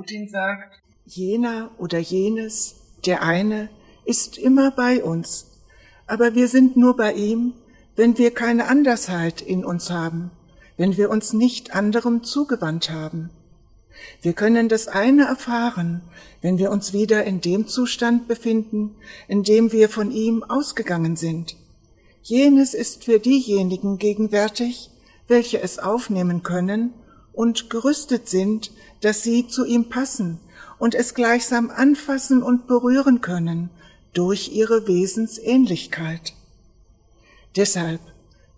Plotin sagt, jener oder jenes, der eine, ist immer bei uns, aber wir sind nur bei ihm, wenn wir keine Andersheit in uns haben, wenn wir uns nicht anderem zugewandt haben. Wir können das eine erfahren, wenn wir uns wieder in dem Zustand befinden, in dem wir von ihm ausgegangen sind. Jenes ist für diejenigen gegenwärtig, welche es aufnehmen können und gerüstet sind, dass sie zu ihm passen und es gleichsam anfassen und berühren können durch ihre Wesensähnlichkeit. Deshalb,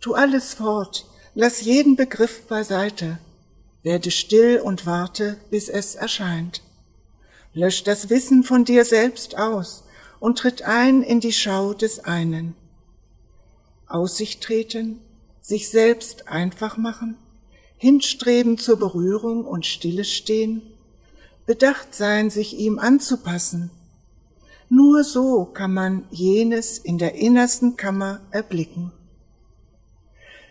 tu alles fort, lass jeden Begriff beiseite, werde still und warte, bis es erscheint. Lösch das Wissen von dir selbst aus und tritt ein in die Schau des einen. Aussicht treten, sich selbst einfach machen, hinstreben zur Berührung und Stille stehen, bedacht sein, sich ihm anzupassen. Nur so kann man jenes in der innersten Kammer erblicken.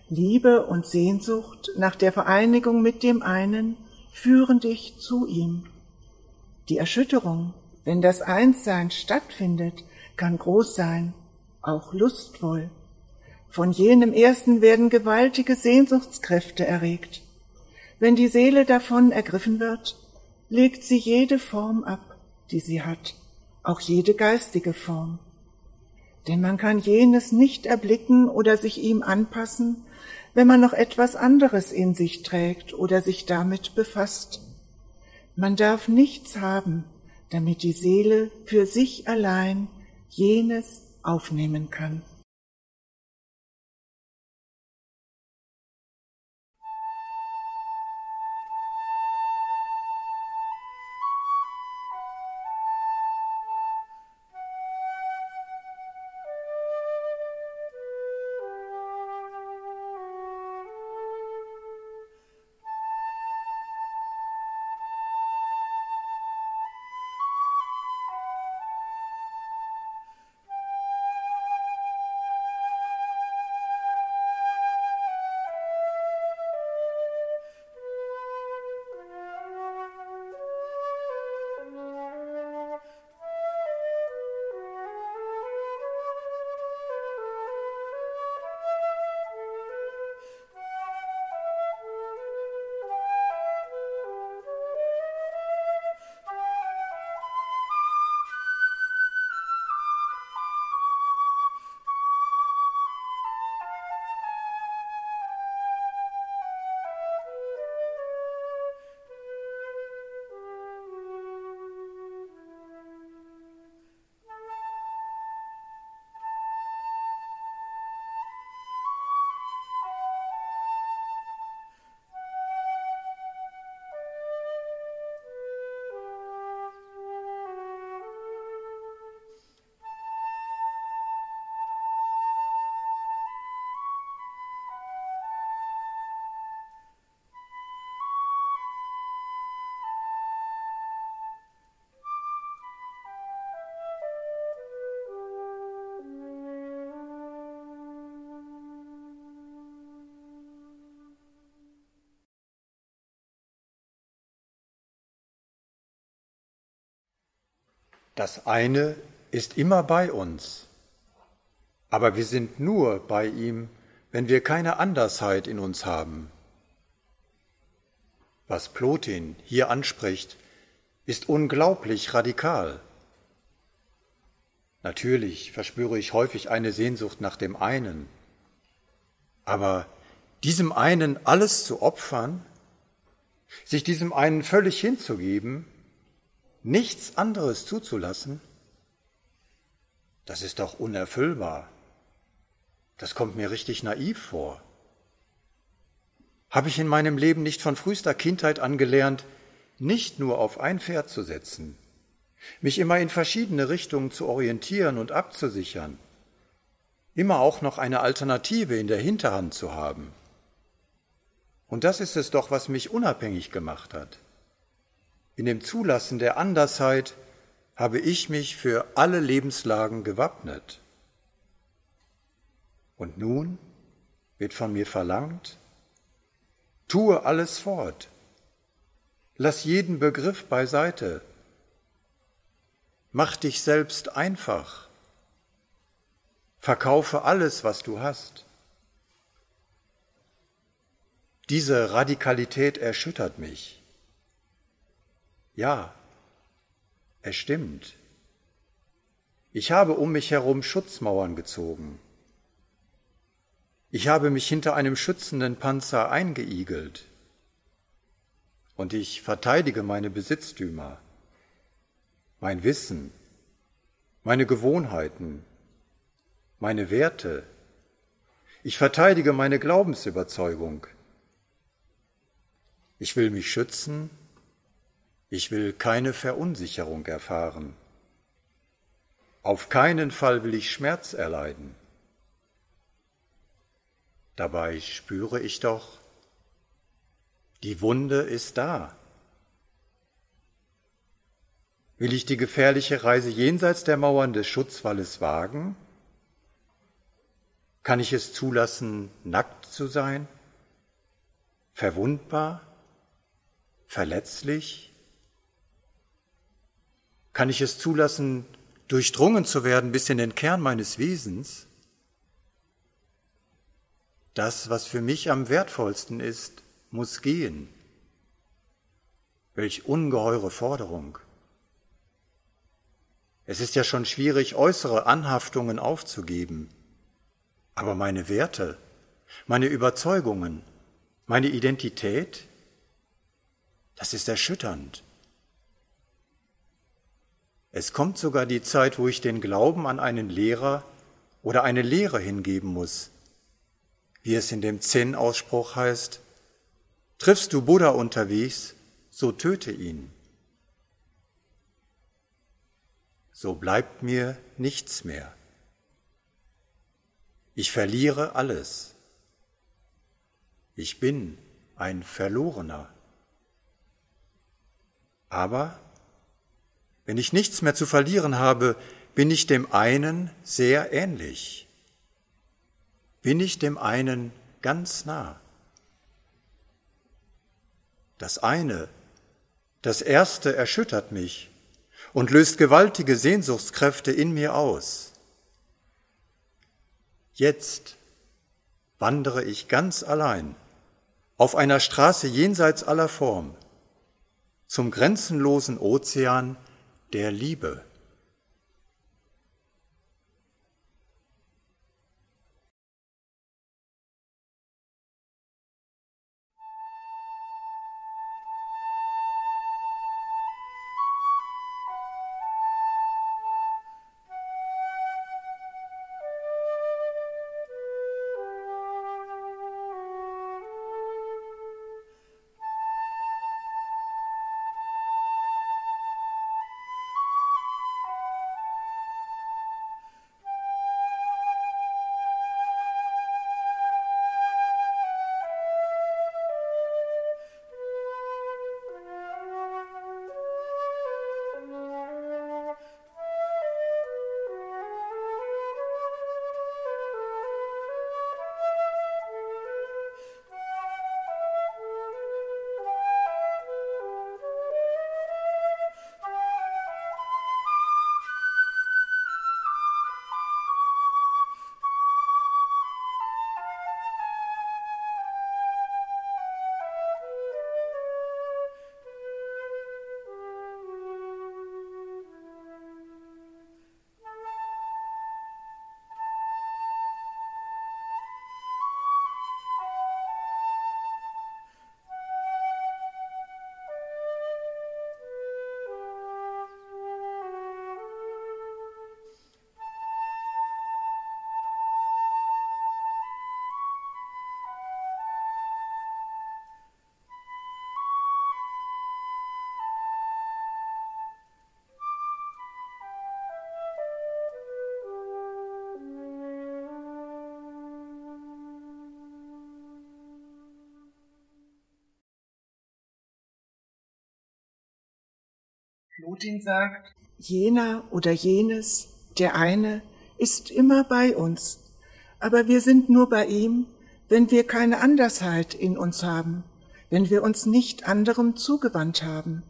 Liebe und Sehnsucht nach der Vereinigung mit dem einen führen dich zu ihm. Die Erschütterung, wenn das Einssein stattfindet, kann groß sein, auch lustvoll. Von jenem ersten werden gewaltige Sehnsuchtskräfte erregt. Wenn die Seele davon ergriffen wird, legt sie jede Form ab, die sie hat, auch jede geistige Form. Denn man kann jenes nicht erblicken oder sich ihm anpassen, wenn man noch etwas anderes in sich trägt oder sich damit befasst. Man darf nichts haben, damit die Seele für sich allein jenes aufnehmen kann. Das eine ist immer bei uns, aber wir sind nur bei ihm, wenn wir keine Andersheit in uns haben. Was Plotin hier anspricht, ist unglaublich radikal. Natürlich verspüre ich häufig eine Sehnsucht nach dem einen, aber diesem einen alles zu opfern, sich diesem einen völlig hinzugeben, nichts anderes zuzulassen, das ist doch unerfüllbar. Das kommt mir richtig naiv vor. Habe ich in meinem Leben nicht von frühester Kindheit an gelernt, nicht nur auf ein Pferd zu setzen, mich immer in verschiedene Richtungen zu orientieren und abzusichern, immer auch noch eine Alternative in der Hinterhand zu haben. Und das ist es doch, was mich unabhängig gemacht hat. In dem Zulassen der Andersheit habe ich mich für alle Lebenslagen gewappnet. Und nun wird von mir verlangt, tue alles fort, Lass jeden Begriff beiseite. Mach dich selbst einfach. Verkaufe alles, was du hast. Diese Radikalität erschüttert mich. Ja, es stimmt. Ich habe um mich herum Schutzmauern gezogen. Ich habe mich hinter einem schützenden Panzer eingeigelt. Und ich verteidige meine Besitztümer, mein Wissen, meine Gewohnheiten, meine Werte. Ich verteidige meine Glaubensüberzeugung. Ich will mich schützen. Ich will keine Verunsicherung erfahren. Auf keinen Fall will ich Schmerz erleiden. Dabei spüre ich doch, die Wunde ist da. Will ich die gefährliche Reise jenseits der Mauern des Schutzwalles wagen? Kann ich es zulassen, nackt zu sein? Verwundbar? Verletzlich? Kann ich es zulassen, durchdrungen zu werden bis in den Kern meines Wesens? Das, was für mich am wertvollsten ist, muss gehen. Welch ungeheure Forderung. Es ist ja schon schwierig, äußere Anhaftungen aufzugeben, aber meine Werte, meine Überzeugungen, meine Identität, das ist erschütternd. Es kommt sogar die Zeit, wo ich den Glauben an einen Lehrer oder eine Lehre hingeben muss, wie es in dem Zen-Ausspruch heißt, triffst du Buddha unterwegs, so töte ihn. So bleibt mir nichts mehr. Ich verliere alles. Ich bin ein Verlorener. Aber wenn ich nichts mehr zu verlieren habe, bin ich dem einen sehr ähnlich bin ich dem einen ganz nah. Das eine, das erste erschüttert mich und löst gewaltige Sehnsuchtskräfte in mir aus. Jetzt wandere ich ganz allein auf einer Straße jenseits aller Form zum grenzenlosen Ozean der Liebe. Putin sagt, jener oder jenes, der eine, ist immer bei uns, aber wir sind nur bei ihm, wenn wir keine Andersheit in uns haben, wenn wir uns nicht anderem zugewandt haben.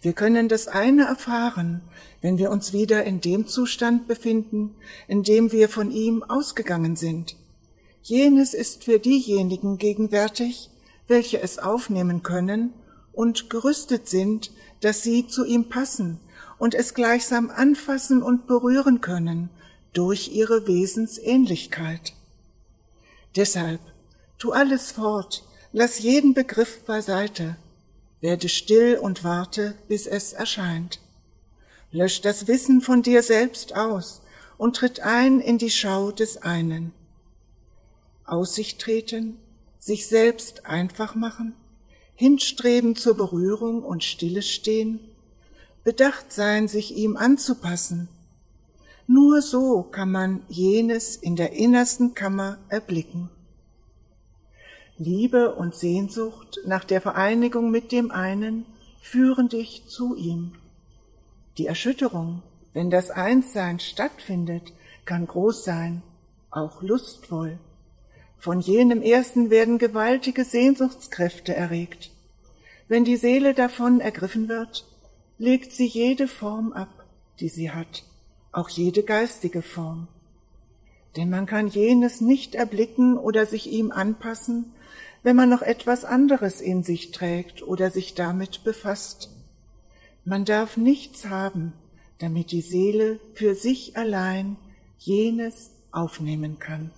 Wir können das eine erfahren, wenn wir uns wieder in dem Zustand befinden, in dem wir von ihm ausgegangen sind. Jenes ist für diejenigen gegenwärtig, welche es aufnehmen können und gerüstet sind, dass sie zu ihm passen und es gleichsam anfassen und berühren können durch ihre Wesensähnlichkeit. Deshalb tu alles fort, lass jeden Begriff beiseite, werde still und warte, bis es erscheint. Lösch das Wissen von dir selbst aus und tritt ein in die Schau des einen. Aussicht treten, sich selbst einfach machen, hinstreben zur Berührung und Stille stehen, bedacht sein, sich ihm anzupassen. Nur so kann man jenes in der innersten Kammer erblicken. Liebe und Sehnsucht nach der Vereinigung mit dem einen führen dich zu ihm. Die Erschütterung, wenn das Einssein stattfindet, kann groß sein, auch lustvoll. Von jenem ersten werden gewaltige Sehnsuchtskräfte erregt. Wenn die Seele davon ergriffen wird, legt sie jede Form ab, die sie hat, auch jede geistige Form. Denn man kann jenes nicht erblicken oder sich ihm anpassen, wenn man noch etwas anderes in sich trägt oder sich damit befasst. Man darf nichts haben, damit die Seele für sich allein jenes aufnehmen kann.